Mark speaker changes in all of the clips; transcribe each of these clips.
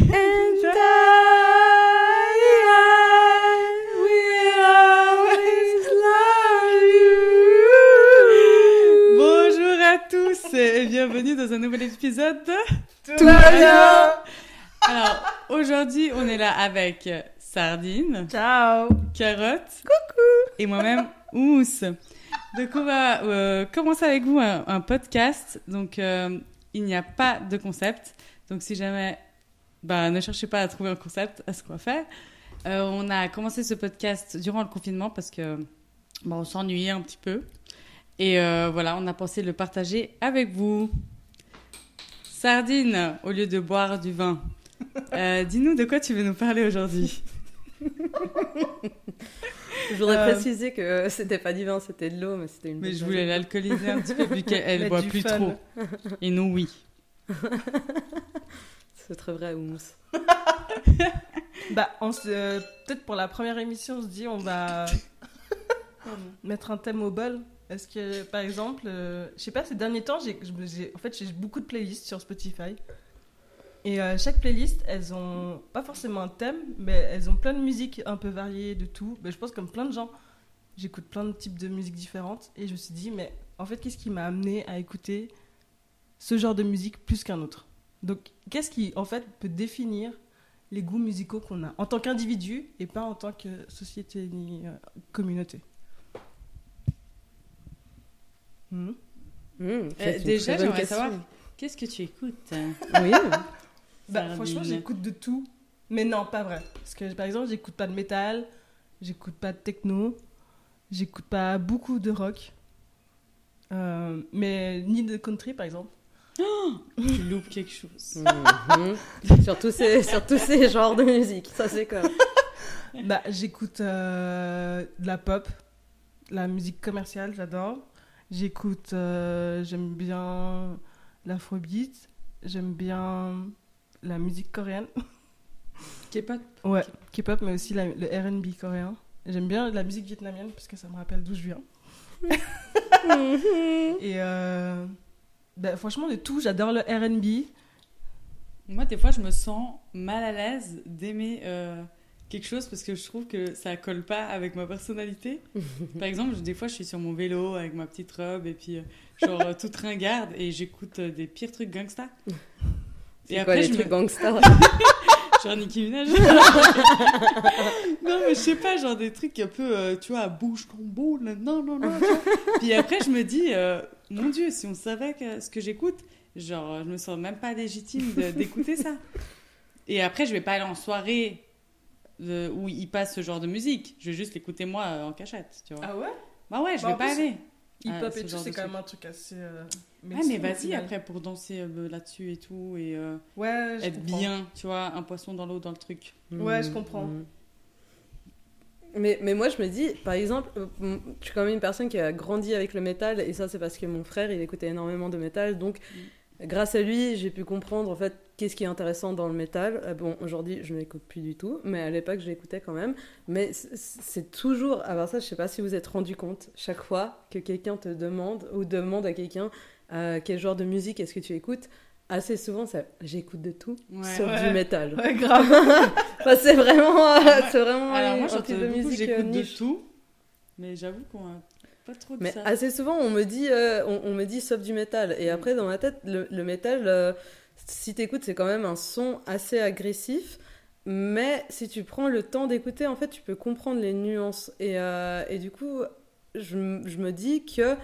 Speaker 1: And I, will always love you.
Speaker 2: Bonjour à tous et bienvenue dans un nouvel épisode de
Speaker 1: Tout va bien.
Speaker 2: Alors, aujourd'hui, on est là avec Sardine,
Speaker 1: Ciao.
Speaker 2: Carotte, coucou, et moi-même, Ous. Donc, on va euh, commencer avec vous un, un podcast. Donc, euh, il n'y a pas de concept. Donc, si jamais, bah, ne cherchez pas à trouver un concept à ce qu'on va faire. Euh, on a commencé ce podcast durant le confinement parce que bah, on s'ennuyait un petit peu. Et euh, voilà, on a pensé le partager avec vous. Sardine, au lieu de boire du vin, euh, dis-nous de quoi tu veux nous parler aujourd'hui.
Speaker 3: Je voudrais
Speaker 1: Euh,
Speaker 3: préciser que c'était pas du vin, c'était de l'eau, mais c'était une.
Speaker 2: Mais je voulais l'alcooliser un petit peu vu qu'elle boit plus
Speaker 1: fun.
Speaker 2: trop. Et nous, oui.
Speaker 3: C'est très vrai, Oumous.
Speaker 1: Bah, on se, euh, peut-être pour la première émission, on se dit on va mettre un thème au bol. Est-ce que, par exemple, euh, je sais pas, ces derniers temps, j'ai, en fait, j'ai beaucoup de playlists sur Spotify. Et euh, chaque playlist, elles ont pas forcément un thème, mais elles ont plein de musiques un peu variées, de tout. Mais je pense comme plein de gens, j'écoute plein de types de musiques différentes. Et je me suis dit, mais en fait, qu'est-ce qui m'a amené à écouter ce genre de musique plus qu'un autre? Donc, qu'est-ce qui, en fait, peut définir les goûts musicaux qu'on a en tant qu'individu et pas en tant que société ni euh, communauté? Hmm?
Speaker 3: Mmh, c'est une
Speaker 2: déjà, j'aimerais savoir- Qu'est-ce que tu écoutes?
Speaker 3: Oui.
Speaker 1: Bah, franchement, j'écoute de tout. Mais non, pas vrai. Parce que, par exemple, j'écoute pas de métal, j'écoute pas de techno, j'écoute pas beaucoup de rock. Euh, mais ni de country, par exemple.
Speaker 2: Tu loupes quelque chose.
Speaker 3: Mhm. sur, tous ces, sur tous ces genres de musique, ça c'est quoi
Speaker 1: Bah, j'écoute euh, de la pop, la musique commerciale, j'adore. J'écoute, euh, j'aime bien l'afrobeat, j'aime bien la musique coréenne.
Speaker 2: K-pop
Speaker 1: Ouais, K-pop, mais aussi la- le RB coréen. J'aime bien la musique vietnamienne parce que ça me rappelle d'où je viens. Et euh, bah, franchement, de tout, j'adore le RB.
Speaker 2: Moi, des fois, je me sens mal à l'aise d'aimer euh, quelque chose parce que je trouve que ça colle pas avec ma personnalité. Par exemple, je- des fois, je suis sur mon vélo avec ma petite robe et puis, euh, genre, euh, toute ringarde et j'écoute euh, des pires trucs gangsta.
Speaker 3: C'est quoi les
Speaker 2: je
Speaker 3: trucs
Speaker 2: me...
Speaker 3: gangsters
Speaker 2: Genre Nicki Minaj. non, mais je sais pas, genre des trucs un peu, euh, tu vois, à bouche combo, là, non, non, non. Puis après, je me dis, euh, mon Dieu, si on savait que, ce que j'écoute, genre, je me sens même pas légitime d'écouter ça. Et après, je vais pas aller en soirée euh, où il passe ce genre de musique. Je vais juste l'écouter moi euh, en cachette, tu vois.
Speaker 1: Ah ouais?
Speaker 2: Bah ouais, je
Speaker 1: Bah,
Speaker 2: vais pas
Speaker 1: plus,
Speaker 2: aller.
Speaker 1: Hip-hop
Speaker 2: Ah,
Speaker 1: et tout, c'est quand même un truc assez. euh,
Speaker 2: Ouais, mais vas-y après pour danser euh, là-dessus et tout et euh,
Speaker 1: Ouais, je
Speaker 2: être
Speaker 1: comprends.
Speaker 2: bien, tu vois, un poisson dans l'eau dans le truc.
Speaker 1: Ouais, je
Speaker 3: Mhm.
Speaker 1: comprends.
Speaker 3: Mais, mais moi, je me dis, par exemple, euh, je suis quand même une personne qui a grandi avec le métal, et ça, c'est parce que mon frère, il écoutait énormément de métal, donc grâce à lui, j'ai pu comprendre en fait qu'est-ce qui est intéressant dans le métal? Euh, Bon, aujourd'hui, je ne l'écoute plus du tout, mais à l'époque, je l'écoutais quand même. Mais c'est toujours, alors ça, je sais pas si vous êtes rendu compte, chaque fois que quelqu'un te demande ou demande à quelqu'un euh, quel genre de musique est-ce que tu écoutes, assez souvent, ça, j'écoute de tout,
Speaker 2: Ouais.
Speaker 3: sauf
Speaker 1: Ouais.
Speaker 3: du métal.
Speaker 1: Ouais, grave.
Speaker 3: Enfin, c'est vraiment, euh, c'est vraiment
Speaker 2: Alors moi
Speaker 3: un type de musique euh,
Speaker 2: j'écoute de
Speaker 3: niche.
Speaker 2: tout, mais j'avoue qu'on a pas trop de
Speaker 3: Mais
Speaker 2: ça.
Speaker 3: assez souvent, on me dit, euh, on, on me dit sauf du métal. Et après, dans ma tête, le, le métal, euh, si t'écoutes, c'est quand même un son assez agressif. Mais si tu prends le temps d'écouter, en fait, tu peux comprendre les nuances. Et, euh, et du coup, je, je me dis que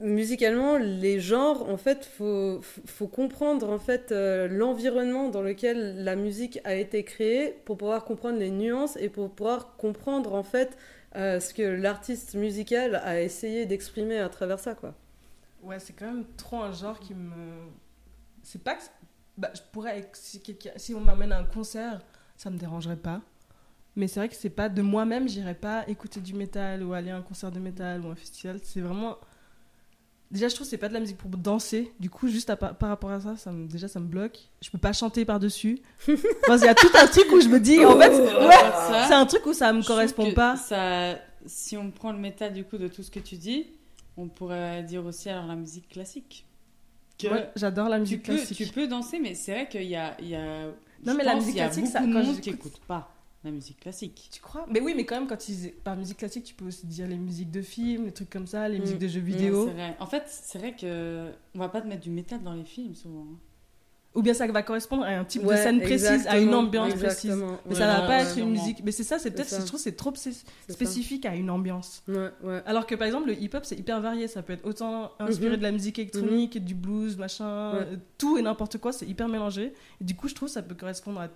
Speaker 3: musicalement, les genres, en fait, faut, faut- faut comprendre en fait euh, l'environnement dans lequel la musique a été créée pour pouvoir comprendre les nuances et pour pouvoir comprendre en fait euh, ce que l'artiste musical a essayé d'exprimer à travers ça, quoi.
Speaker 1: Ouais, c'est quand même trop un genre qui me. C'est pas que. Bah, je pourrais. Si, on m'amène à un concert, ça me dérangerait pas. Mais c'est vrai que c'est pas de moi-même, j'irais pas écouter du métal ou aller à un concert de métal ou un festival. C'est vraiment. Déjà, je trouve que c'est pas de la musique pour danser. Du coup, juste à par, rapport à ça, ça me, déjà, ça me bloque. Je peux pas chanter par-dessus. Enfin, Il y a tout un truc où je me dis, en fait, ouais,
Speaker 2: Ça,
Speaker 1: c'est un truc où ça me
Speaker 2: je
Speaker 1: correspond pas.
Speaker 2: Ça, si on prend le métal du coup de tout ce que tu dis, on pourrait dire aussi alors la musique classique. Que
Speaker 1: j'adore la
Speaker 2: tu
Speaker 1: musique
Speaker 2: peux,
Speaker 1: classique.
Speaker 2: tu peux danser, mais c'est vrai qu'il y a, il y a.
Speaker 1: Non, mais la musique classique, ça, quand
Speaker 2: monde qui écoute pas la musique classique.
Speaker 1: Tu crois? Mais oui, mais quand même, quand ils... par musique classique, tu peux aussi dire les musiques de films, les trucs comme ça, les
Speaker 3: Mm.
Speaker 1: musiques de jeux
Speaker 3: Mm,
Speaker 1: vidéo.
Speaker 2: C'est vrai. En fait, c'est vrai que on va pas te mettre du métal dans les films souvent. hein.
Speaker 1: Ou bien ça va correspondre à un type de scène précise, à une
Speaker 3: exactement,
Speaker 1: ambiance précise. Mais
Speaker 3: Ouais,
Speaker 1: ça va
Speaker 3: ouais,
Speaker 1: pas
Speaker 3: ouais,
Speaker 1: être une musique. Mais c'est ça, c'est peut-être, je trouve, que c'est trop
Speaker 3: ça.
Speaker 1: spécifique à une ambiance.
Speaker 3: Ouais, ouais.
Speaker 1: Alors que par exemple, le hip-hop, c'est hyper varié. Ça peut être autant inspiré
Speaker 3: Mhm.
Speaker 1: de la musique électronique, du blues, machin,
Speaker 3: Ouais.
Speaker 1: tout et n'importe quoi. C'est hyper mélangé. Et du coup, je trouve que ça peut correspondre à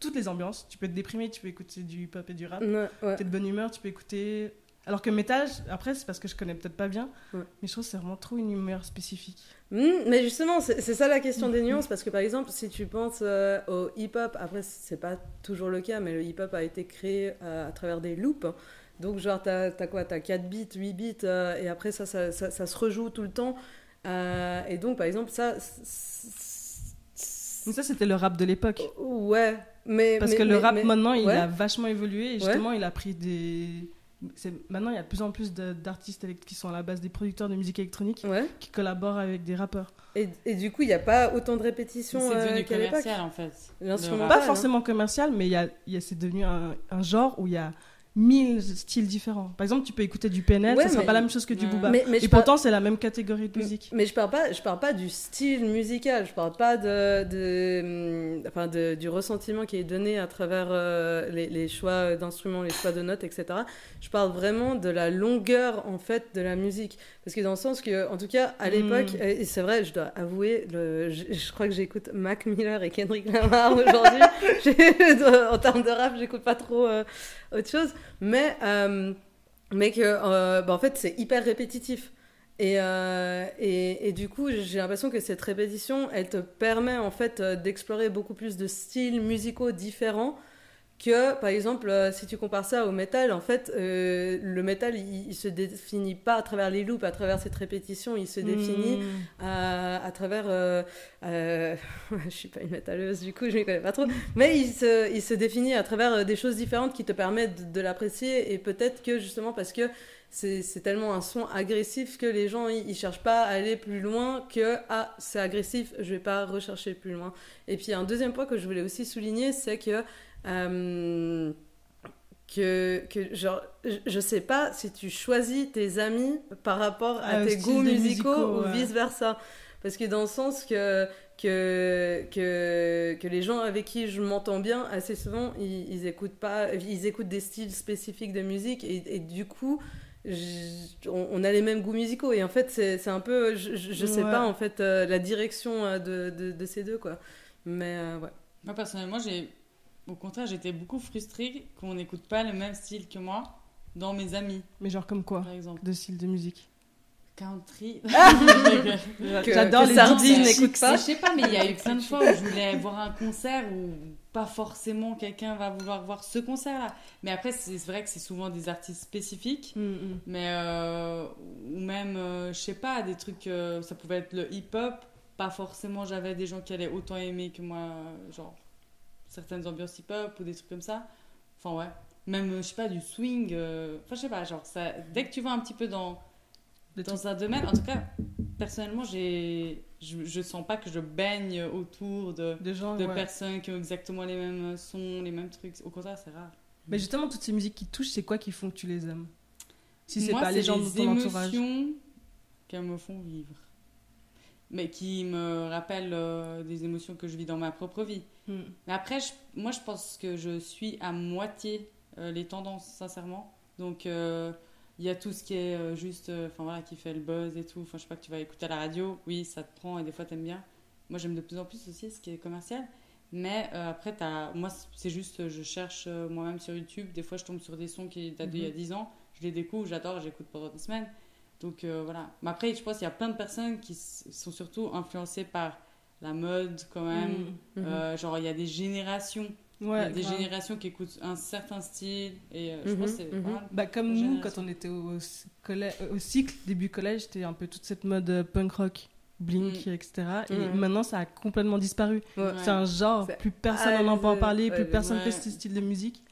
Speaker 1: toutes les ambiances. Tu peux être déprimé, tu peux écouter du hip-hop et du rap.
Speaker 3: Ouais, ouais.
Speaker 1: T'es de bonne humeur, tu peux écouter. Alors que métal, après, c'est parce que je connais peut-être pas bien,
Speaker 3: Ouais.
Speaker 1: mais je trouve que c'est vraiment trop une humeur spécifique.
Speaker 3: Hmm, mais justement, c'est ça la question des nuances, parce que par exemple, si tu penses euh, au hip-hop, après, c'est pas toujours le cas, mais le hip-hop a été créé euh, à travers des loops. Donc, genre, t'as as quoi? T'as 4 bits, 8 bits, euh, et après, ça ça, ça, ça se rejoue tout le temps. Euh, et donc, par exemple, ça.
Speaker 1: Mais ça, c'était le rap de l'époque.
Speaker 3: Ouais, mais.
Speaker 1: Parce
Speaker 3: mais-
Speaker 1: que le rap,
Speaker 3: mais-
Speaker 1: maintenant, il
Speaker 3: ouais.
Speaker 1: a vachement évolué et justement, il a pris des. C'est- Maintenant, il y a de plus en plus d'artistes qui sont à la base des producteurs de musique électronique
Speaker 3: Ouais.
Speaker 1: qui collaborent avec des rappeurs.
Speaker 3: Et, et du coup, il n'y a pas autant de répétitions
Speaker 2: C'est
Speaker 3: euh,
Speaker 2: devenu commercial en fait.
Speaker 1: Pas forcément commercial, mais il y a, il y a- c'est devenu un, un genre où il y a mille styles différents. Par exemple, tu peux écouter du PNL,
Speaker 3: Ouais,
Speaker 1: ça sera pas la même chose que du booba.
Speaker 3: Mais, mais
Speaker 1: et
Speaker 3: parle-
Speaker 1: pourtant, c'est la même catégorie de musique.
Speaker 3: Mais je parle pas, je parle pas du style musical, je parle pas de, de, hum, enfin de- du ressentiment qui est donné à travers euh, les, les choix d'instruments, les choix de notes, etc. Je parle vraiment de la longueur en fait de la musique, parce que dans le sens que, en tout cas, à l'époque,
Speaker 1: Mm.
Speaker 3: et c'est vrai, je dois avouer, le, je, je crois que j'écoute Mac Miller et Kendrick Lamar aujourd'hui. En termes de rap, j'écoute pas trop euh, autre chose, mais euh, mais que euh, bah, en fait c'est hyper répétitif. Et, euh, et, et du coup, j'ai l'impression que cette répétition, elle te permet en fait d'explorer beaucoup plus de styles musicaux différents que, par exemple, euh, si tu compares ça au métal, en fait, euh, le métal, il, il se définit pas à travers les loops, à travers cette répétition, il se définit
Speaker 1: Mm.
Speaker 3: à, à travers. euh, euh, je suis pas une métalleuse, du coup, je ne connais pas trop. Mais il se, il se définit à travers euh, des choses différentes qui te permettent de, de l'apprécier. Et peut-être que justement parce que c'est c'est tellement un son agressif que les gens ils, ils cherchent pas à aller plus loin que ah c'est agressif, je vais pas rechercher plus loin. Et puis un deuxième point que je voulais aussi souligner, c'est que euh, que, que genre, je, je sais pas si tu choisis tes amis par rapport à
Speaker 1: Ah,
Speaker 3: tes goûts musicaux,
Speaker 1: musicaux,
Speaker 3: ou
Speaker 1: ouais.
Speaker 3: vice versa. Parce que dans le sens que, que, que, que les gens avec qui je m'entends bien, assez souvent, ils, ils écoutent pas, ils écoutent des styles spécifiques de musique et, et du coup, je- on, on a les mêmes goûts musicaux. Et en fait, c'est c'est un peu, je, je, sais
Speaker 1: Ouais.
Speaker 3: pas en fait euh, la direction euh, de, de, de ces deux quoi. Mais euh, ouais.
Speaker 2: Moi personnellement, j'ai au contraire, j'étais beaucoup frustrée qu'on n'écoute pas le même style que moi dans mes amis,
Speaker 1: Mais genre comme quoi
Speaker 2: par exemple.
Speaker 1: De style de musique
Speaker 2: Country.
Speaker 3: Que-
Speaker 1: J'adore les
Speaker 3: Sardine
Speaker 1: DJ.
Speaker 3: n'écoute pas.
Speaker 2: Je sais pas, mais il y a eu plein de fois où je voulais voir un concert où pas forcément quelqu'un va vouloir voir ce concert-là. Mais après, c'est vrai que c'est souvent des artistes spécifiques.
Speaker 1: Mm, mm.
Speaker 2: Mais euh, ou même, euh, je sais pas, des trucs, euh, ça pouvait être le hip-hop. Pas forcément, j'avais des gens qui allaient autant aimer que moi, genre certaines ambiances hip-hop ou des trucs comme ça. Enfin, ouais. Même, euh, je sais pas, du swing. euh, Enfin, je sais pas, genre, ça, dès que tu vas un petit peu dans, dans un domaine, en tout cas, personnellement, j'ai, je, je sens pas que je baigne autour de,
Speaker 1: De gens,
Speaker 2: de
Speaker 1: ouais.
Speaker 2: personnes qui ont exactement les mêmes sons, les mêmes trucs. Au contraire, c'est rare.
Speaker 1: Mais justement, toutes ces musiques qui touchent, c'est quoi qui font que tu les aimes? Si c'est pas les gens de ton entourage.
Speaker 2: émotions qu'elles me font vivre. Mais qui me rappellent euh, des émotions que je vis dans ma propre vie.
Speaker 1: Mm.
Speaker 2: Mais après, je- moi, je pense que je suis à moitié euh, les tendances, sincèrement. Donc, euh, il y a tout ce qui est juste, enfin voilà, qui fait le buzz et tout. Enfin, je sais pas que tu vas écouter à la radio. Oui, ça te prend et des fois, t'aimes bien. Moi, j'aime de plus en plus aussi ce qui est commercial. Mais euh, après, as... moi, c'est juste, je cherche euh, moi-même sur YouTube. Des fois, je tombe sur des sons qui datent d'il y a
Speaker 1: Mhm.
Speaker 2: 10 ans. Je les découvre, j'adore, j'écoute pendant des semaines. Donc euh, voilà. Mais après, je pense qu'il y a plein de personnes qui sont surtout influencées par la mode quand même.
Speaker 1: Mm.
Speaker 2: Euh, genre, il y a des générations. Il y a
Speaker 1: Ouais,
Speaker 2: des
Speaker 1: grave.
Speaker 2: générations qui écoutent un certain style. Et euh, je
Speaker 3: Mhm,
Speaker 2: pense que c'est
Speaker 3: mhm.
Speaker 2: mal.
Speaker 1: Bah, comme nous, quand on était au, cycle, début collège, c'était un peu toute cette mode punk rock, blink, etc. Et
Speaker 3: Mm.
Speaker 1: maintenant, ça a complètement disparu.
Speaker 3: Ouais.
Speaker 1: C'est un genre, plus personne
Speaker 3: Ah,
Speaker 1: n'en peut en parler,
Speaker 3: ouais,
Speaker 1: plus personne
Speaker 2: ouais.
Speaker 1: fait ce style de musique.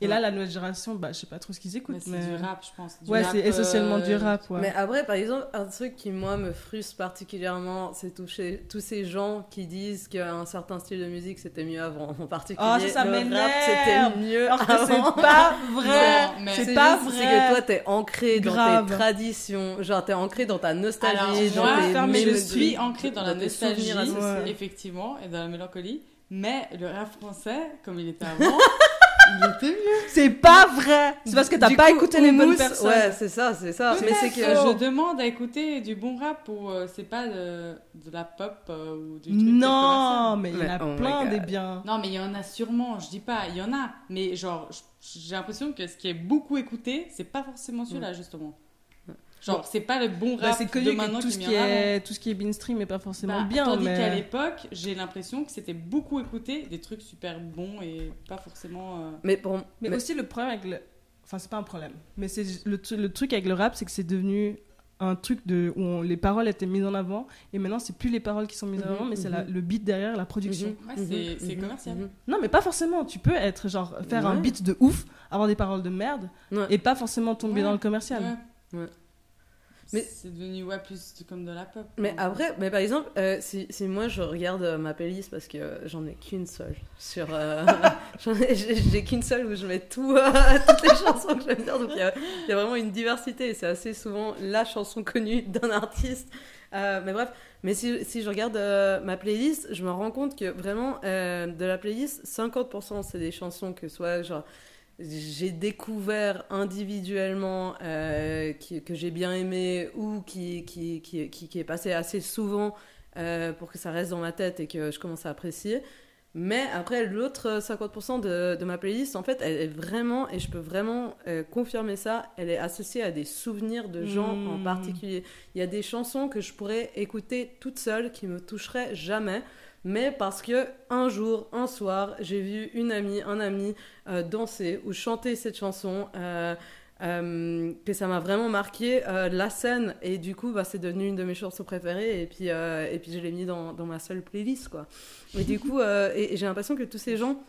Speaker 1: Et là, la nouvelle génération, bah, je sais pas trop ce qu'ils
Speaker 2: Mais
Speaker 1: écoutent.
Speaker 2: c'est
Speaker 1: Mais...
Speaker 2: du rap, je pense. Du
Speaker 1: Ouais, c'est essentiellement
Speaker 2: euh,
Speaker 1: du rap, ouais.
Speaker 3: Mais après, par exemple, un truc qui, moi, me frustre particulièrement, c'est toucher tous ces gens qui disent qu'un certain style de musique, c'était mieux avant. En particulier,
Speaker 1: Oh, ça, ça
Speaker 3: le rap, c'était mieux
Speaker 1: Alors que c'est pas vrai. C'est
Speaker 3: C'est
Speaker 1: pas
Speaker 3: juste,
Speaker 1: vrai.
Speaker 3: C'est que toi, t'es ancré dans
Speaker 1: Grave.
Speaker 3: tes traditions, genre t'es ancré dans ta nostalgie,
Speaker 2: Alors,
Speaker 3: dans
Speaker 2: moi, je suis ancrée dans, la nostalgie.
Speaker 1: Ouais.
Speaker 2: effectivement, et dans la mélancolie. Mais le rap français, comme il était avant, il était mieux.
Speaker 1: C'est pas vrai. C'est parce que t'as pas
Speaker 3: coup,
Speaker 1: écouté les bonnes personnes.
Speaker 3: Ouais, c'est ça, c'est ça. Mais c'est que.
Speaker 2: je demande à écouter du bon rap ou euh, c'est pas de, de la pop euh, ou du truc
Speaker 1: Non, mais il y en a
Speaker 3: oh
Speaker 1: plein des biens.
Speaker 2: Non, mais il y en a sûrement, je dis pas, il y en a. Mais genre, j'ai l'impression que ce qui est beaucoup écouté, c'est pas forcément celui-là, justement. Genre, c'est pas le bon
Speaker 1: Bah,
Speaker 2: rap
Speaker 1: c'est
Speaker 2: de
Speaker 1: connu
Speaker 2: maintenant
Speaker 1: que tout
Speaker 2: qui
Speaker 1: ce
Speaker 2: est
Speaker 1: qui
Speaker 2: avant.
Speaker 1: est tout ce qui est mainstream est pas forcément
Speaker 2: Bah,
Speaker 1: bien.
Speaker 2: Tandis
Speaker 1: mais...
Speaker 2: qu'à l'époque, j'ai l'impression que c'était beaucoup écouté, des trucs super bons et pas forcément. euh,
Speaker 3: Mais pour.
Speaker 1: Mais,
Speaker 3: mais-
Speaker 1: aussi le problème avec le, enfin c'est pas un problème, mais c'est le, tru- le truc avec le rap, c'est que c'est devenu un truc de où on- les paroles étaient mises en avant et maintenant c'est plus les paroles qui sont mises en
Speaker 3: Mhm,
Speaker 1: avant, mais c'est
Speaker 3: mhm.
Speaker 1: le beat derrière la production.
Speaker 3: Mhm,
Speaker 2: Ouais, c'est-
Speaker 3: mhm, mhm,
Speaker 2: commercial.
Speaker 3: mhm.
Speaker 1: Non, mais pas forcément. Tu peux être genre faire un beat de ouf, avoir des paroles de merde
Speaker 3: Ouais.
Speaker 1: et pas forcément tomber
Speaker 2: Ouais.
Speaker 1: dans le commercial.
Speaker 2: Mais c'est devenu ouais, plus comme de la pop.
Speaker 3: Mais après, mais par exemple, euh, si, si moi je regarde euh, ma playlist parce que euh, j'en ai qu'une seule sur, euh, j'ai qu'une seule où je mets tout, toutes les chansons que j'aime bien, donc il y y a vraiment une diversité. et C'est assez souvent la chanson connue d'un artiste. Mais bref, mais si, si je regarde ma playlist, je me rends compte que vraiment de la playlist, 50% c'est des chansons que soit genre j'ai découvert individuellement, euh, qui- que j'ai bien aimé ou qui, qui, qui, qui, est passé assez souvent euh, pour que ça reste dans ma tête et que je commence à apprécier. Mais après, l'autre 50% de, de ma playlist, en fait, elle est vraiment, et je peux vraiment euh, confirmer ça, elle est associée à des souvenirs de gens en particulier. Il y a des chansons que je pourrais écouter toute seule qui me toucheraient jamais, mais parce que un jour, un soir, j'ai vu une amie, un ami euh, danser ou chanter cette chanson. euh, euh, que ça m'a vraiment marqué euh, la scène et du coup bah, c'est devenu une de mes chansons préférées et puis, et puis je l'ai mis dans, dans ma seule playlist quoi et du coup et, et j'ai l'impression que tous ces gens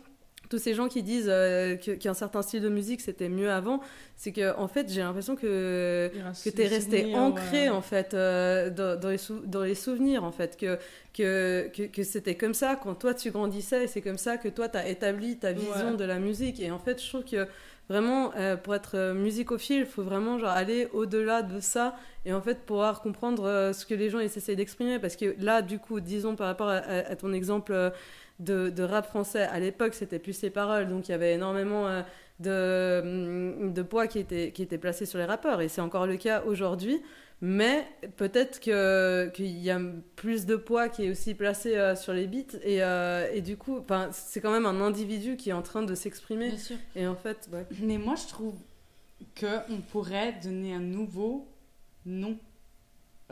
Speaker 3: tous ces gens qui disent euh, qu'un certain style de musique c'était mieux avant c'est que en fait j'ai l'impression que que tu es resté ancré en fait euh, dans, dans les sou- dans les souvenirs en fait que que, que, que c'était comme ça quand toi tu grandissais et c'est comme ça que toi tu as établi ta vision
Speaker 1: Ouais.
Speaker 3: de la musique. Et en fait je trouve que vraiment euh, pour être musicophile il faut vraiment genre aller au-delà de ça et en fait pouvoir comprendre ce que les gens essaient d'exprimer. Parce que là du coup disons par rapport à, à- à ton exemple de, de rap français. À l'époque c'était plus les paroles. Donc il y avait énormément euh, de, de poids qui était, qui était placé sur les rappeurs. Et c'est encore le cas aujourd'hui. Mais peut-être qu'il y a plus de poids qui est aussi placé euh, sur les beats. Et, euh, et du coup c'est quand même un individu qui est en train de s'exprimer.
Speaker 2: Bien sûr.
Speaker 3: et en fait ouais.
Speaker 2: Mais moi, je trouve que on pourrait donner un nouveau nom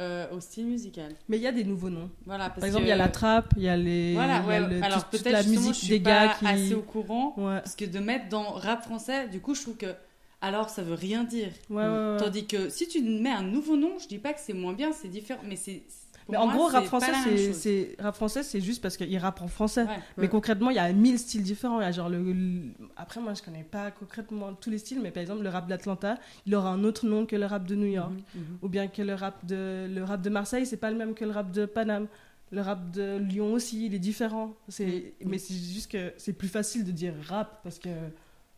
Speaker 2: euh, au style musical.
Speaker 1: Mais il y a des nouveaux noms.
Speaker 2: Voilà, parce
Speaker 1: Par exemple,
Speaker 2: que-
Speaker 1: il y a la trappe, il y a les.
Speaker 2: Voilà, ouais.
Speaker 1: le-
Speaker 2: Alors peut-être
Speaker 1: la musique
Speaker 2: je suis
Speaker 1: des
Speaker 2: pas
Speaker 1: gars qui.
Speaker 2: assez au courant.
Speaker 1: Ouais.
Speaker 2: Parce que de mettre dans rap français, du coup, je trouve que alors ça veut rien dire.
Speaker 1: Ouais.
Speaker 2: Tandis que si tu mets un nouveau nom, je dis pas que c'est moins bien, c'est différent, mais c'est.
Speaker 1: Mais en
Speaker 2: moi,
Speaker 1: gros, rap français, c'est, rap français, c'est juste parce qu'il rappe en français.
Speaker 2: Ouais.
Speaker 1: Mais concrètement, il y a mille styles différents. Il y a genre le, le- Après, moi, je connais pas concrètement tous les styles, mais par exemple, le rap d'Atlanta, il aura un autre nom que le rap de New York.
Speaker 3: Mhm.
Speaker 1: Ou bien que le rap de, le rap de Marseille, c'est pas le même que le rap de Paname. Le rap de Lyon aussi, il est différent. C'est...
Speaker 2: Mm.
Speaker 1: Mais c'est juste que c'est plus facile de dire rap parce que.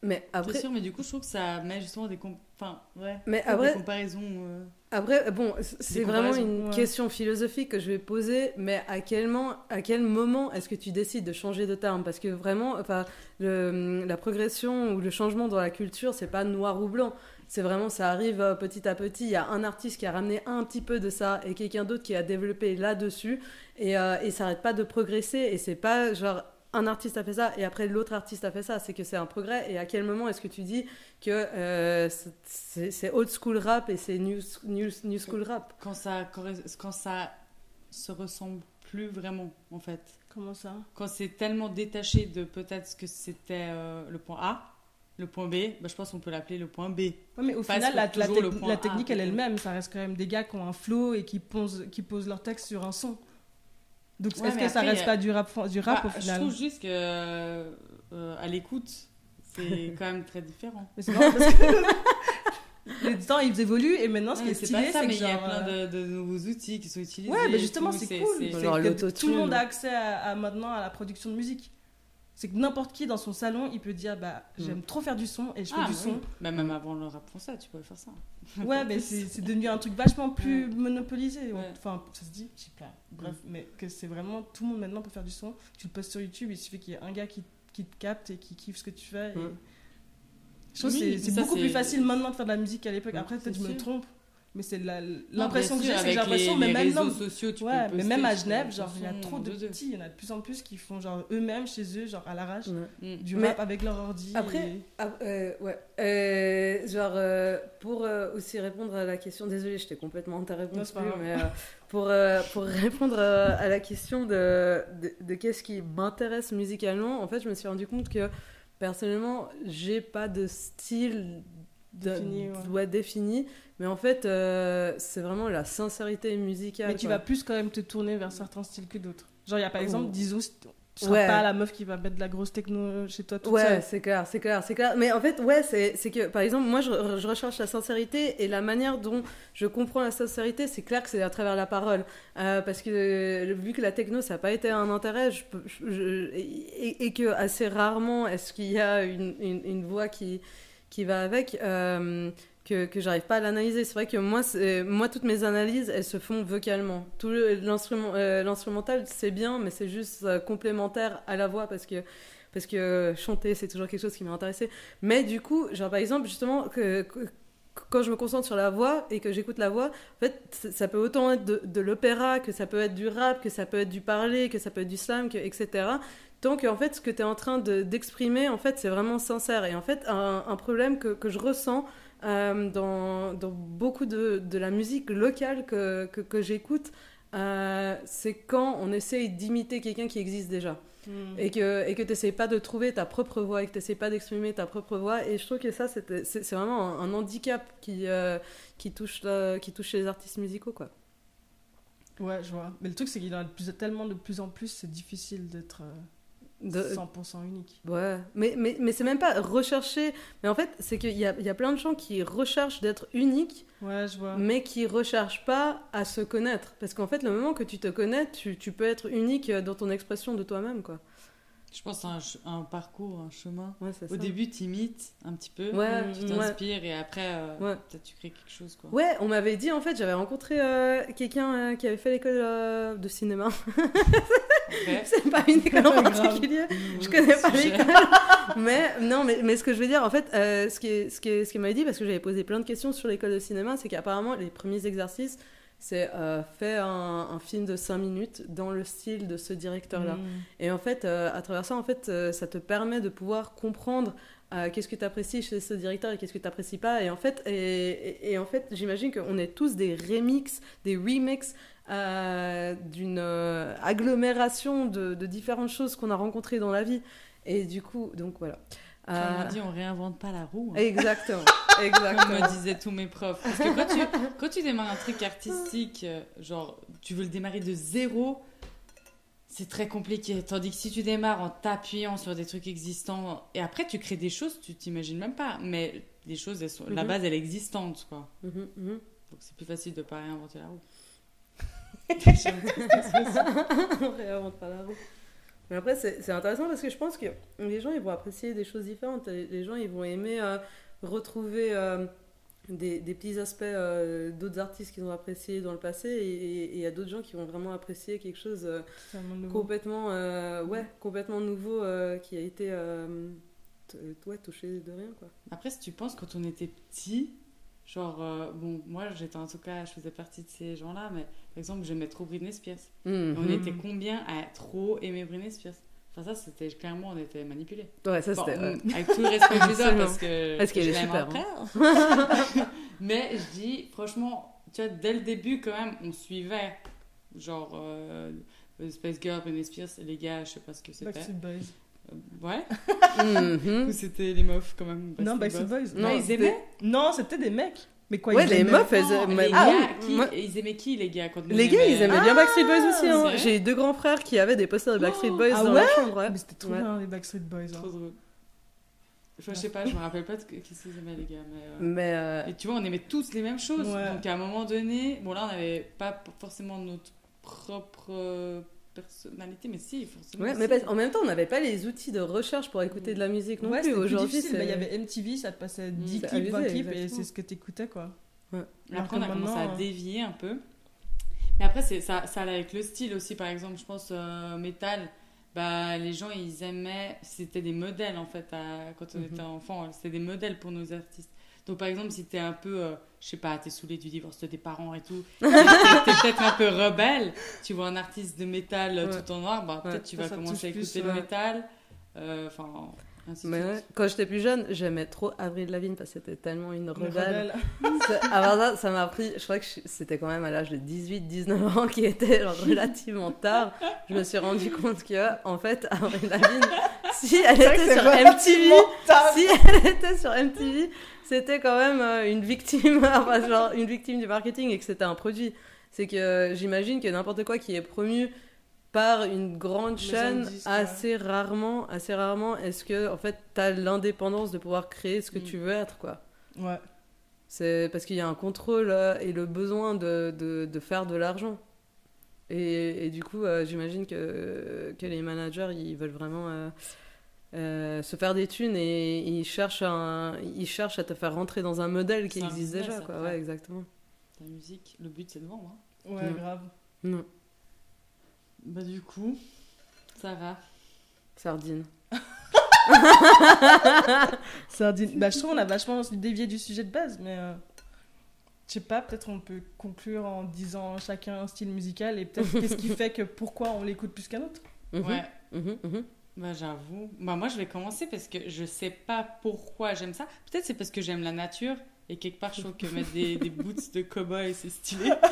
Speaker 3: Mais
Speaker 2: C'est
Speaker 3: après
Speaker 2: sûr, mais du coup, je trouve que ça met justement des, enfin, ouais,
Speaker 3: mais
Speaker 2: des comparaisons. euh,
Speaker 3: Après, bon, c'est vraiment une
Speaker 1: ouais.
Speaker 3: question philosophique que je vais poser, mais à quel, moment, à quel moment est-ce que tu décides de changer de terme? Parce que vraiment, enfin, le- la progression ou le changement dans la culture, c'est pas noir ou blanc. C'est vraiment, ça arrive euh, petit à petit. Il y a un artiste qui a ramené un petit peu de ça et quelqu'un d'autre qui a développé là-dessus. Et, euh, et ça n'arrête pas de progresser. Et c'est pas genre un artiste a fait ça et après l'autre artiste a fait ça. C'est que c'est un progrès. Et à quel moment est-ce que tu dis que euh, c'est- old school rap et c'est new, new, new school rap?
Speaker 2: Quand ça quand ça se ressemble plus vraiment, en fait.
Speaker 1: Comment ça?
Speaker 2: Quand c'est tellement détaché de peut-être ce que c'était euh, le point A, le point B, bah, je pense qu'on peut l'appeler le point B.
Speaker 1: Ouais, mais au final, la,
Speaker 2: A,
Speaker 1: technique, elle est le même. Ça reste quand même des gars qui ont un flow et qui posent, qui posent leur texte sur un son. Donc,
Speaker 2: Ouais,
Speaker 1: est-ce que ça
Speaker 2: après,
Speaker 1: reste
Speaker 2: a-
Speaker 1: pas du rap, du rap
Speaker 2: Bah,
Speaker 1: au
Speaker 2: je
Speaker 1: final
Speaker 2: trouve juste que euh, à l'écoute, c'est quand même très différent.
Speaker 1: Mais c'est marrant parce que les temps ils évoluent et maintenant ce qui
Speaker 2: Ouais,
Speaker 1: est
Speaker 2: c'est
Speaker 1: stylé
Speaker 2: pas ça,
Speaker 1: c'est que
Speaker 2: mais il y a plein
Speaker 1: euh,
Speaker 2: de, de nouveaux outils qui sont utilisés.
Speaker 1: Ouais, mais
Speaker 2: et
Speaker 1: justement, c'est cool.
Speaker 3: Genre
Speaker 1: que tout le monde a accès à, à maintenant à la production de musique. C'est que n'importe qui dans son salon, il peut dire bah j'aime trop faire du son et je fais
Speaker 2: Ah,
Speaker 1: du
Speaker 2: oui.
Speaker 1: son.
Speaker 2: Bah, même avant le rap français, tu pouvais faire ça.
Speaker 1: Ouais, mais c'est devenu un truc vachement plus monopolisé.
Speaker 2: Ouais.
Speaker 1: Enfin, ça se dit, je sais pas. Bref, mais que c'est vraiment tout le monde maintenant peut faire du son. Tu le postes sur YouTube, il suffit qu'il y ait un gars qui, qui te capte et qui kiffe ce que tu fais. et-. Je trouve que c'est- beaucoup plus facile maintenant de faire de la musique qu'à l'époque. Après, peut-être je me trompe, mais c'est l'impression que j'ai, c'est que j'ai l'impression,
Speaker 2: les,
Speaker 1: mais
Speaker 2: les
Speaker 1: même
Speaker 2: réseaux
Speaker 1: non,
Speaker 2: sociaux, tu
Speaker 1: Ouais,
Speaker 2: peux
Speaker 1: mais même à Genève, genre, il y a trop de petits, il y en a de plus en plus qui font genre eux-mêmes chez eux, genre à l'arrache,
Speaker 3: Ouais.
Speaker 2: Mm.
Speaker 1: du
Speaker 3: Mais-
Speaker 1: rap avec leur ordi.
Speaker 3: Après,
Speaker 1: et-
Speaker 3: Ah, euh, ouais. Euh, genre, euh, pour euh, aussi répondre à la question, désolée, je t'ai complètement
Speaker 1: pas grave.
Speaker 3: mais euh, pour, euh, pour répondre euh, à la question de, de, de qu'est-ce qui m'intéresse musicalement, en fait, je me suis rendu compte que personnellement, j'ai pas de style
Speaker 1: Défini, ouais.
Speaker 3: ouais, défini, mais en fait, euh, c'est vraiment la sincérité musicale.
Speaker 1: Mais tu
Speaker 3: quoi.
Speaker 1: vas plus quand même te tourner vers certains styles que d'autres. Genre, il y a par exemple
Speaker 3: Oh.
Speaker 1: Dizou, tu seras
Speaker 3: Ouais.
Speaker 1: pas la meuf qui va mettre de la grosse techno chez toi toute
Speaker 3: Ouais, c'est clair, c'est clair, c'est clair. Mais en fait, ouais, c'est que, par exemple, moi, je, je recherche la sincérité et la manière dont je comprends la sincérité, c'est clair que c'est à travers la parole. Euh, parce que euh, vu que la techno, ça n'a pas été un intérêt, je- je- et, et que assez rarement est-ce qu'il y a une, une, une voix qui, qui va avec, euh, que, que j'arrive pas à l'analyser. C'est vrai que moi, moi, toutes mes analyses, elles se font vocalement. Tout euh, l'instrumental, c'est bien, mais c'est juste euh, complémentaire à la voix parce que parce que chanter c'est toujours quelque chose qui m'a intéressé mais du coup genre par exemple justement que, quand je me concentre sur la voix et que j'écoute la voix en fait ça peut autant être de, l'opéra que ça peut être du rap que ça peut être du parler que ça peut être du slam etc que en fait ce que tu es en train de- d'exprimer en fait c'est vraiment sincère et en fait un, un problème que, que je ressens euh, dans, dans beaucoup de, de la musique locale que, que, que j'écoute euh, c'est quand on essaye d'imiter quelqu'un qui existe déjà
Speaker 1: Hmm.
Speaker 3: et que et que t'essayes pas de trouver ta propre voix et que t'essayes pas d'exprimer ta propre voix et je trouve que ça c'est vraiment un, un handicap qui euh, qui touche qui touche les artistes musicaux quoi
Speaker 1: Ouais, je vois. Mais le truc, c'est qu'il y en a de plus- tellement de plus en plus, c'est difficile d'être euh,
Speaker 3: De-
Speaker 1: 100% unique.
Speaker 3: ouais mais mais mais c'est même pas rechercher mais en fait c'est qu'il y a il y a plein de gens qui recherchent d'être uniques
Speaker 1: Ouais, je vois.
Speaker 3: mais qui recherchent pas à se connaître parce qu'en fait le moment que tu te connais tu, tu peux être unique dans ton expression de toi-même quoi
Speaker 2: Je pense à un, parcours, un chemin.
Speaker 3: ouais c'est
Speaker 2: Au
Speaker 3: ça
Speaker 2: début, tu imites un petit peu,
Speaker 3: ouais
Speaker 2: tu
Speaker 3: ouais.
Speaker 2: t'inspires et après, euh,
Speaker 3: Ouais.
Speaker 2: peut-être tu crées quelque chose. Quoi.
Speaker 3: Ouais, on m'avait dit en fait, j'avais rencontré euh, quelqu'un euh, qui avait fait l'école euh, de cinéma. C'est pas une école en particulier.
Speaker 2: Nouveau
Speaker 3: Je connais pas l'école. mais non, mais, mais ce que je veux dire, en fait, euh, ce qui ce qui ce qu'il m'avait dit, parce que j'avais posé plein de questions sur l'école de cinéma, c'est qu'apparemment, les premiers exercices, c'est euh, faire un, un film de 5 minutes dans le style de ce directeur-là.
Speaker 1: Hmm.
Speaker 3: Et en fait, euh, à travers ça, en fait, ça te permet de pouvoir comprendre euh, qu'est-ce que tu apprécies chez ce directeur et qu'est-ce que tu n'apprécies pas. Et en fait, et, et- et en fait j'imagine qu'on est tous des remixes, des remixes euh, d'une euh, agglomération de, de différentes choses qu'on a rencontrées dans la vie. Et du coup, donc voilà.
Speaker 2: Comme
Speaker 3: Euh,
Speaker 2: on dit, on réinvente pas la roue. hein.
Speaker 3: exactement.
Speaker 2: Comme
Speaker 3: exactement.
Speaker 2: me disaient tous mes profs. Parce que quand tu, quand tu démarres un truc artistique, genre, tu veux le démarrer de zéro, c'est très compliqué. Tandis que si tu démarres en t'appuyant sur des trucs existants, et après tu crées des choses, tu t'imagines même pas. Mais les choses, elles sont, la
Speaker 3: Mhm.
Speaker 2: base, elle est existante, quoi.
Speaker 3: Mhm, mhm.
Speaker 2: Donc c'est plus facile de pas réinventer la roue.
Speaker 3: on réinvente pas la roue. Mais après, c'est c'est intéressant parce que je pense que les gens, ils vont apprécier des choses différentes. Les gens, ils vont aimer euh, retrouver euh, des, des petits aspects euh, d'autres artistes qu'ils ont appréciés dans le passé. Et il y a d'autres gens qui vont vraiment apprécier quelque chose euh, complètement, euh, ouais, complètement nouveau euh, qui a été euh, ouais, touché de rien. Quoi.
Speaker 2: Après, si tu penses, quand on était petit, genre, euh, bon, moi j'étais en tout cas, je faisais partie de ces gens-là, mais par exemple, j'aimais trop Britney Spears.
Speaker 3: Mhm.
Speaker 2: On était combien à trop aimer Britney Spears? Enfin, ça, c'était clairement, on était manipulés.
Speaker 3: Ouais, ça
Speaker 2: Bon,
Speaker 3: c'était. ouais.
Speaker 2: on- Avec tout le respect que je donne, parce que.
Speaker 3: Parce qu'elle est super,
Speaker 2: après. Mais je dis, franchement, tu vois, dès le début, quand même, on suivait, genre, euh, Space Girl, Britney Spears, les gars, je sais pas ce que c'était.
Speaker 1: Backstreet Boys.
Speaker 2: Ouais
Speaker 3: Mhm.
Speaker 2: Ou c'était les meufs, quand même
Speaker 1: Non, Backstreet Boys.
Speaker 3: Non,
Speaker 2: ils
Speaker 3: c'était-
Speaker 2: aimaient?
Speaker 1: Non, c'était des mecs. Mais quoi,
Speaker 3: Ouais,
Speaker 1: ils
Speaker 3: les
Speaker 1: aimaient?
Speaker 3: meufs, elles.
Speaker 2: Non,
Speaker 3: mais-
Speaker 2: les
Speaker 3: ah,
Speaker 2: gars,
Speaker 3: oui,
Speaker 2: qui-
Speaker 3: moi-
Speaker 2: ils aimaient qui, les gars quand
Speaker 3: Les gars, ils aimaient bien
Speaker 1: Ah,
Speaker 3: Backstreet Boys aussi. hein. J'ai deux grands frères qui avaient des posters de Backstreet Boys
Speaker 1: ah
Speaker 3: dans
Speaker 1: ouais?
Speaker 3: la chambre. ouais.
Speaker 1: Mais c'était trop
Speaker 3: Ouais.
Speaker 1: bien, les Backstreet Boys. hein.
Speaker 2: Trop drôle. Enfin, je sais pas, je me rappelle pas de qu'est-ce qu'ils aimaient, les gars. Mais, euh,
Speaker 3: Mais euh,
Speaker 2: Et tu vois, on aimait tous les mêmes choses.
Speaker 1: Ouais.
Speaker 2: Donc à un moment donné, bon là, on n'avait pas forcément notre propre personnalité, mais si, forcément.
Speaker 3: ouais,
Speaker 2: si.
Speaker 3: mais parce- en même temps, on n'avait pas les outils de recherche pour écouter de la musique non
Speaker 1: ouais,
Speaker 3: plus. Aujourd'hui,
Speaker 1: Bah, Il y avait MTV, ça te passait 10
Speaker 3: C'est
Speaker 1: clips, 20
Speaker 3: abusé,
Speaker 1: clips, et c'est ce que t'écoutais, quoi.
Speaker 2: Après, on a commencé à
Speaker 1: euh,
Speaker 2: dévier un peu. Mais après, c'est, ça, ça allait avec le style aussi. Par exemple, je pense, euh, métal, bah, les gens, ils aimaient. C'était des modèles, en fait, à- quand on
Speaker 3: Mhm.
Speaker 2: était enfant. C'était des modèles pour nos artistes. Donc, par exemple, si t'es un peu, euh, je sais pas, t'es saoulé du divorce de tes parents et tout, t'es, peut-être un peu rebelle, tu vois un artiste de métal
Speaker 3: Ouais.
Speaker 2: tout en noir, bah,
Speaker 3: Ouais.
Speaker 2: peut-être tu vas commencer à écouter
Speaker 1: plus,
Speaker 2: le métal. Euh, Enfin,
Speaker 3: Mais ouais, quand j'étais plus jeune, j'aimais trop Avril Lavigne parce que c'était tellement une
Speaker 1: Le
Speaker 3: rebelle. Avant ça, ça m'a pris, je crois que c'était quand même à l'âge de 18-19 ans qui était genre relativement tard. Je me suis rendu compte que, en fait, Avril Lavigne, si elle était sur MTV, si elle était sur MTV, c'était quand même euh, une victime, enfin, genre une victime du marketing et que c'était un produit. C'est que euh, j'imagine que n'importe quoi qui est promu par une grande chaîne,
Speaker 1: ouais.
Speaker 3: assez rarement, assez rarement, est-ce que en fait t'as l'indépendance de pouvoir créer ce que
Speaker 2: Mm.
Speaker 3: tu veux être, quoi?
Speaker 1: Ouais.
Speaker 3: C'est parce qu'il y a un contrôle euh, et le besoin de, de, de faire de l'argent. Et, et du coup, euh, j'imagine que, que les managers, ils veulent vraiment euh, euh, se faire des thunes et ils cherchent, un, ils cherchent à te faire rentrer dans un modèle qui existe déjà. Quoi. Ouais, exactement.
Speaker 2: La musique, le but, c'est de vendre. hein.
Speaker 1: Ouais, grave.
Speaker 3: Non,
Speaker 2: Bah, du coup, ça va.
Speaker 3: sardine.
Speaker 1: Sardine. Bah, je trouve qu'on a vachement dévié du sujet de base, mais euh, je sais pas, peut-être on peut conclure en disant chacun un style musical et peut-être qu'est-ce qui fait que pourquoi on l'écoute plus qu'un autre.
Speaker 3: Mhm,
Speaker 2: Ouais.
Speaker 3: mhm, mhm.
Speaker 2: Bah j'avoue. Bah moi je vais commencer parce que je sais pas pourquoi j'aime ça. Peut-être c'est parce que j'aime la nature et quelque part je trouve que mettre des, des boots de cow-boy c'est stylé.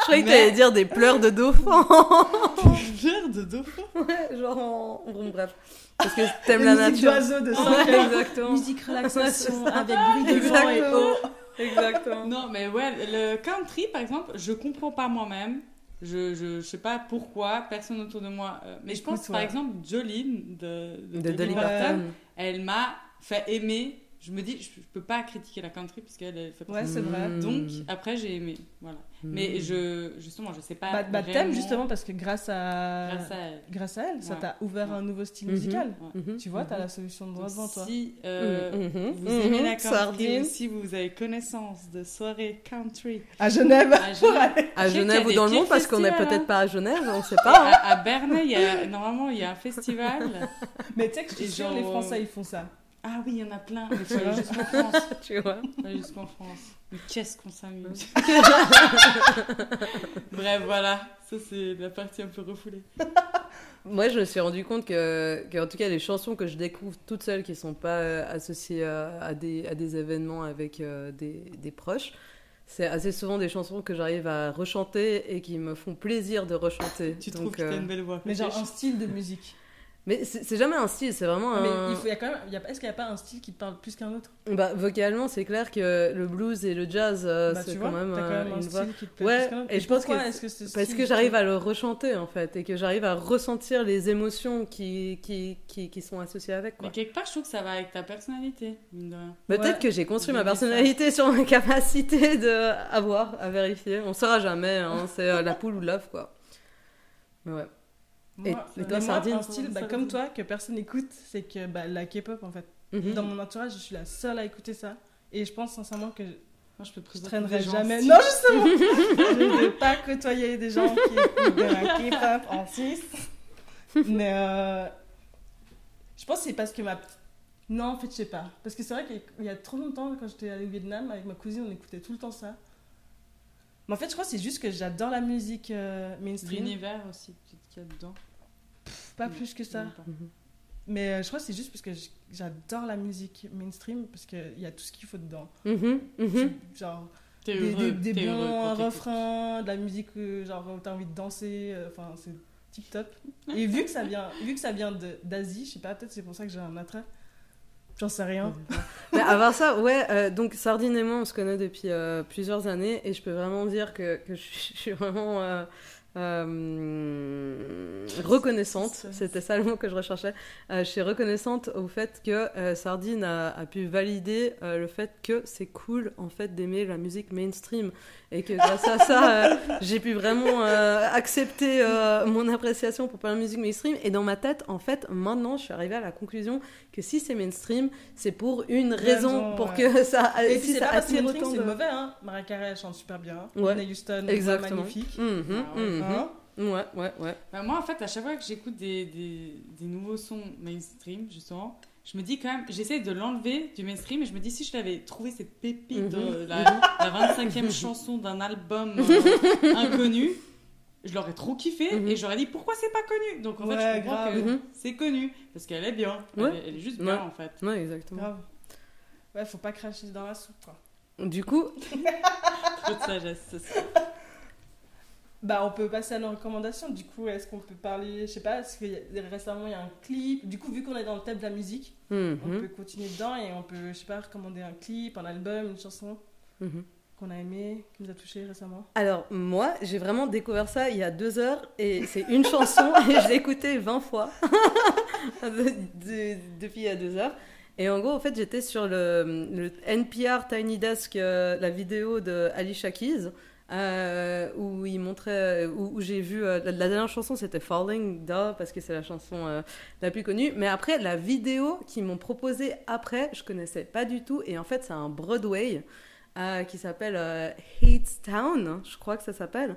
Speaker 3: Je croyais que
Speaker 2: Mais-
Speaker 3: t'allais dire des pleurs de dauphin.
Speaker 2: L'air de dauphin?
Speaker 3: ouais, genre en... Bon, bref. Parce que t'aimes la
Speaker 1: Musique
Speaker 3: nature.
Speaker 1: d'oiseau de
Speaker 3: Ouais,
Speaker 1: 5 heures.
Speaker 3: exactement.
Speaker 1: Musique relaxation avec bruit de vent et
Speaker 3: Exactement.
Speaker 1: eau.
Speaker 3: Exactement.
Speaker 2: Non mais ouais, le country par exemple, je comprends pas moi-même. Je, je, je sais pas pourquoi, personne autour de moi. euh, mais je pense par
Speaker 1: ouais.
Speaker 2: exemple Jolene de, de,
Speaker 3: De
Speaker 2: elle m'a fait aimer. Je me dis, je, je peux pas critiquer la country puisqu'elle elle fait
Speaker 1: Ouais, c'est vrai.
Speaker 3: Mm.
Speaker 2: Donc après j'ai aimé, voilà. Mais
Speaker 3: Mm.
Speaker 2: je justement je sais pas.
Speaker 1: Bah, bah, t'aimes justement parce que grâce à,
Speaker 2: grâce à elle.
Speaker 1: grâce à elle, ça t'a ouvert un nouveau style
Speaker 3: Mhm.
Speaker 1: musical.
Speaker 2: Ouais.
Speaker 3: Mhm,
Speaker 1: Tu vois, t'as
Speaker 3: mhm.
Speaker 1: la solution de droit devant toi.
Speaker 2: Si euh, vous aimez la country si vous avez connaissance de soirées country
Speaker 1: À Genève.
Speaker 2: à Genève,
Speaker 3: À Genève ou dans le monde, parce qu'on n'est peut-être
Speaker 2: hein.
Speaker 3: pas à Genève, on sait
Speaker 2: à,
Speaker 3: pas. hein.
Speaker 2: à Bernay, il y a, normalement il y a un festival.
Speaker 1: Mais tu sais que je suis
Speaker 2: Et
Speaker 1: sûre,
Speaker 2: genre,
Speaker 1: les Français, ils font ça.
Speaker 2: Ah oui, il y en a plein. Il faut
Speaker 1: Tu vois.
Speaker 2: jusqu'en France.
Speaker 3: tu vois.
Speaker 2: Aller jusqu'en France. Mais qu'est-ce qu'on s'amuse. Bref, voilà. Ça, c'est la partie un peu refoulée.
Speaker 3: Moi, je me suis rendu compte que, que, en tout cas, les chansons que je découvre toutes seules, qui sont pas euh, associées à, à des, à des événements avec euh, des, des proches, c'est assez souvent des chansons que j'arrive à rechanter et qui me font plaisir de rechanter.
Speaker 2: Tu
Speaker 3: Donc,
Speaker 2: trouves que t'as
Speaker 3: euh,
Speaker 2: une belle voix.
Speaker 1: Mais genre un style de musique.
Speaker 3: Mais c'est jamais un style, c'est vraiment un.
Speaker 1: Mais il faut, il y a quand même, il y a, est-ce qu'il n'y a pas un style qui te parle plus qu'un autre?
Speaker 3: Bah, vocalement, c'est clair que le blues et le jazz, euh,
Speaker 1: Bah,
Speaker 3: c'est quand même,
Speaker 1: t'as quand
Speaker 3: euh,
Speaker 1: même un
Speaker 3: une voix.
Speaker 1: style qui te plaît
Speaker 3: Ouais,
Speaker 1: plus qu'un autre.
Speaker 3: et je pense
Speaker 1: pourquoi
Speaker 3: que
Speaker 1: est-ce que ce
Speaker 3: Parce que j'arrive à le rechanter en fait, et que j'arrive à ressentir les émotions qui, qui, qui, qui sont associées avec. Quoi.
Speaker 2: Mais quelque part, je trouve que ça va avec ta personnalité, mine de rien.
Speaker 3: Peut-être
Speaker 1: Ouais.
Speaker 3: que j'ai construit ma personnalité sur ma capacité de avoir à vérifier. On saura jamais, hein, c'est euh, la poule ou l'œuf quoi. Mais ouais.
Speaker 1: Moi,
Speaker 3: Et- toi,
Speaker 1: moi, un style bah, comme toi que personne n'écoute, c'est que bah, la K-pop en fait.
Speaker 3: Mhm.
Speaker 1: Dans mon entourage, je suis la seule à écouter ça. Et je pense sincèrement que
Speaker 2: Moi, je peux te
Speaker 1: je
Speaker 2: présenter
Speaker 1: traînerai jamais. Non, justement Je ne vais pas côtoyer des gens qui écoutent de la K-pop en Suisse. Mais euh, je pense que c'est parce que ma. Non, en fait, je sais pas. Parce que c'est vrai qu'il y a trop longtemps, quand j'étais au Vietnam, avec ma cousine, on écoutait tout le temps ça. Mais en fait, je crois que c'est juste que j'adore la musique euh, mainstream.
Speaker 2: L'univers aussi, peut-être qu'il y a dedans.
Speaker 1: Pas plus que ça.
Speaker 3: Mhm.
Speaker 1: Mais euh, je crois que c'est juste parce que j'adore la musique mainstream, parce qu'il y a tout ce qu'il faut dedans.
Speaker 3: Mhm, mhm.
Speaker 1: Genre, des,
Speaker 2: heureux,
Speaker 1: des- des bons refrains, de la musique euh, genre où t'as envie de danser, euh, enfin c'est tip top. Et vu que ça vient, vu que ça vient de- d'Asie, je sais pas, peut-être c'est pour ça que j'ai un attrait. J'en sais rien.
Speaker 3: Mais à part ça, ouais, euh, donc Sardine et moi, on se connaît depuis euh, plusieurs années et je peux vraiment dire que, que je, suis- je suis vraiment euh, euh, reconnaissante, c'était ça le mot que je recherchais. Euh, je suis reconnaissante au fait que euh, Sardine a, a pu valider le fait que c'est cool en fait d'aimer la musique mainstream et que grâce à ça, j'ai pu vraiment accepter mon appréciation pour plein de musique mainstream. Et dans ma tête, en fait, maintenant, je suis arrivée à la conclusion que si c'est mainstream, c'est pour une raison,
Speaker 1: raison,
Speaker 3: pour
Speaker 1: ouais.
Speaker 3: que ça,
Speaker 1: Et
Speaker 3: si
Speaker 1: c'est
Speaker 3: ça
Speaker 1: pas parce que
Speaker 3: attire
Speaker 1: mainstream, c'est
Speaker 3: de.
Speaker 1: mauvais, hein. Mariah Carey, chante super bien.
Speaker 3: Ouais.
Speaker 1: Whitney Houston,
Speaker 3: Exactement.
Speaker 1: magnifique.
Speaker 3: Mhm,
Speaker 2: Ah ouais.
Speaker 3: mhm.
Speaker 1: Hein
Speaker 3: Ouais, ouais, ouais.
Speaker 2: Bah, moi, en fait, à chaque fois que j'écoute des, des, des nouveaux sons mainstream, justement, je me dis quand même, j'essaie de l'enlever du mainstream et je me dis si je l'avais trouvé cette pépite, euh, la, la 25e chanson d'un album euh, inconnu, je l'aurais trop kiffé
Speaker 3: Mhm.
Speaker 2: et j'aurais dit pourquoi c'est pas connu? Donc en fait,
Speaker 1: Ouais,
Speaker 2: je comprends
Speaker 1: grave.
Speaker 2: que
Speaker 3: Mhm.
Speaker 2: c'est connu parce qu'elle est bien. Elle,
Speaker 3: Ouais.
Speaker 2: est, elle est juste bien
Speaker 3: Ouais.
Speaker 2: en fait.
Speaker 3: Ouais, exactement.
Speaker 1: Grave. Ouais, faut pas cracher dans la soupe, quoi.
Speaker 3: Du coup,
Speaker 2: Trop de sagesse. ce soir.
Speaker 1: Bah, on peut passer à nos recommandations. Du coup, est-ce qu'on peut parler, je sais pas, parce que récemment il y a un clip? Du coup, vu qu'on est dans le thème de la musique,
Speaker 3: mhm,
Speaker 1: on peut continuer dedans et on peut, je sais pas, recommander un clip, un album, une chanson
Speaker 3: mhm.
Speaker 1: qu'on a aimé, qui nous a touché récemment.
Speaker 3: Alors, moi, j'ai vraiment découvert ça il y a deux heures et c'est une chanson et je l'ai écoutée 20 fois de- de- depuis il y a deux heures. Et en gros, en fait, j'étais sur le, le NPR Tiny Desk, euh, la vidéo de Alicia Keys, euh, où montrait, où, j'ai vu euh, la, dernière chanson, c'était Falling, duh, parce que c'est la chanson euh, la plus connue. Mais après, la vidéo qu'ils m'ont proposée après, je connaissais pas du tout. Et en fait, c'est un Broadway euh, qui s'appelle euh, Hates Town, je crois que ça s'appelle.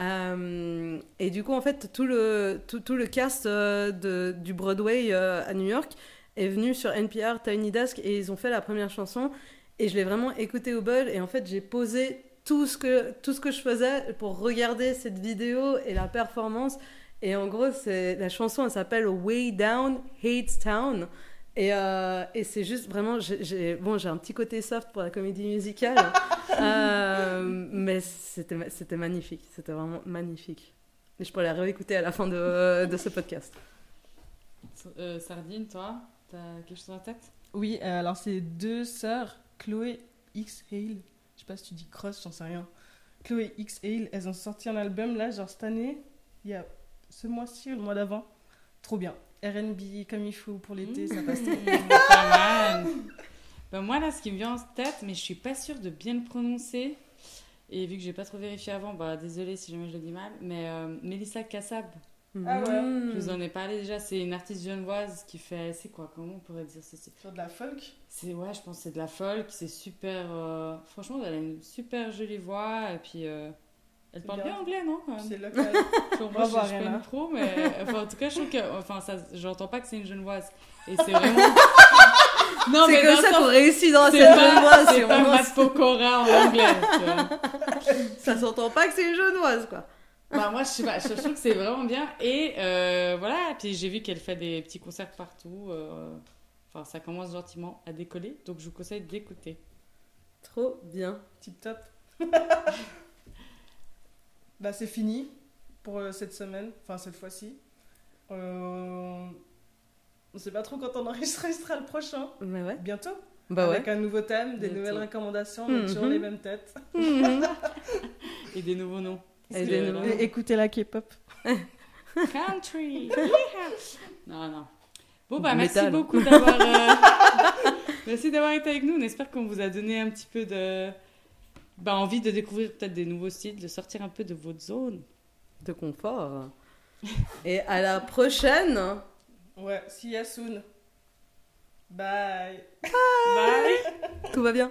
Speaker 3: Euh, et du coup, en fait, tout le, tout, le cast euh, du Broadway euh, à New York est venu sur NPR Tiny Desk et ils ont fait la première chanson. Et je l'ai vraiment écouté au bol. Et en fait, j'ai posé tout ce, que, tout ce que je faisais pour regarder cette vidéo et la performance. Et en gros, c'est, la chanson, elle s'appelle Way Down Hates Town. Et, euh, et c'est juste vraiment, j'ai, bon, j'ai un petit côté soft pour la comédie musicale, euh, mais c'était, ma- c'était magnifique, c'était vraiment magnifique. Et je pourrais la réécouter à la fin de, de ce podcast.
Speaker 2: Euh, Sardine, toi, t'as quelque chose en tête?
Speaker 1: Oui, euh, alors c'est deux sœurs, Chloé X Hale. Je sais pas si tu dis cross, j'en sais rien. Chloé X Hale, elles ont sorti un album là, genre cette année, il y a ce mois-ci ou le mois d'avant. Trop bien. RB comme il faut pour l'été, ça passe trop bien.
Speaker 2: Mmh, Pas mal. Ben, moi, là, ce qui me vient en tête, mais je suis pas sûre de bien le prononcer. Et vu que j'ai pas trop vérifié avant, bah désolé si jamais je le dis mal, mais euh, Mélissa Kassab,
Speaker 1: Ah ouais.
Speaker 3: Mmh.
Speaker 2: je vous en ai parlé déjà, c'est une artiste genevoise qui fait, c'est quoi, comment on pourrait dire ceci
Speaker 1: Sur de la folk.
Speaker 2: C'est, ouais, je pense que c'est de la folk, c'est super, euh, franchement, elle a une super jolie voix, et puis euh, elle
Speaker 1: C'est
Speaker 2: parle
Speaker 1: bien.
Speaker 2: bien anglais, non
Speaker 1: C'est local.
Speaker 2: Genre, moi, je, je suis pas une pro, mais enfin, en tout cas, je trouve que, enfin, ça, j'entends pas que c'est une genevoise. Et c'est vraiment. non,
Speaker 3: c'est
Speaker 2: mais
Speaker 3: comme ça
Speaker 2: le
Speaker 3: qu'on réussit dans
Speaker 2: c'est
Speaker 3: cette genevoise.
Speaker 2: c'est pas Matt Pokora en anglais.
Speaker 3: Ça s'entend pas que c'est une genevoise, quoi.
Speaker 2: Bah, moi, je sais pas, je je trouve que c'est vraiment bien. Et euh, voilà, puis j'ai vu qu'elle fait des petits concerts partout. euh, Enfin, ça commence gentiment à décoller, donc je vous conseille d'écouter.
Speaker 3: Trop bien.
Speaker 1: Tip top. bah c'est fini pour euh, cette semaine, enfin cette fois-ci. Euh, On sait pas trop quand on enregistrera le prochain.
Speaker 3: Mais ouais.
Speaker 1: Bientôt.
Speaker 3: Bah ouais.
Speaker 1: Avec un nouveau thème, des
Speaker 3: Bientôt.
Speaker 1: nouvelles recommandations, mais toujours
Speaker 3: Mhm.
Speaker 1: les mêmes têtes.
Speaker 2: Et des nouveaux noms.
Speaker 1: Écoutez la K-pop.
Speaker 2: Country. Non, non. Bon, bah, merci
Speaker 3: Métal.
Speaker 2: beaucoup d'avoir. euh, merci d'avoir été avec nous. On espère qu'on vous a donné un petit peu de. Bah, envie de découvrir peut-être des nouveaux styles, de sortir un peu de votre zone.
Speaker 3: De confort. Et à la prochaine.
Speaker 1: Ouais, see ya soon. Bye.
Speaker 2: Bye!
Speaker 3: Tout va bien.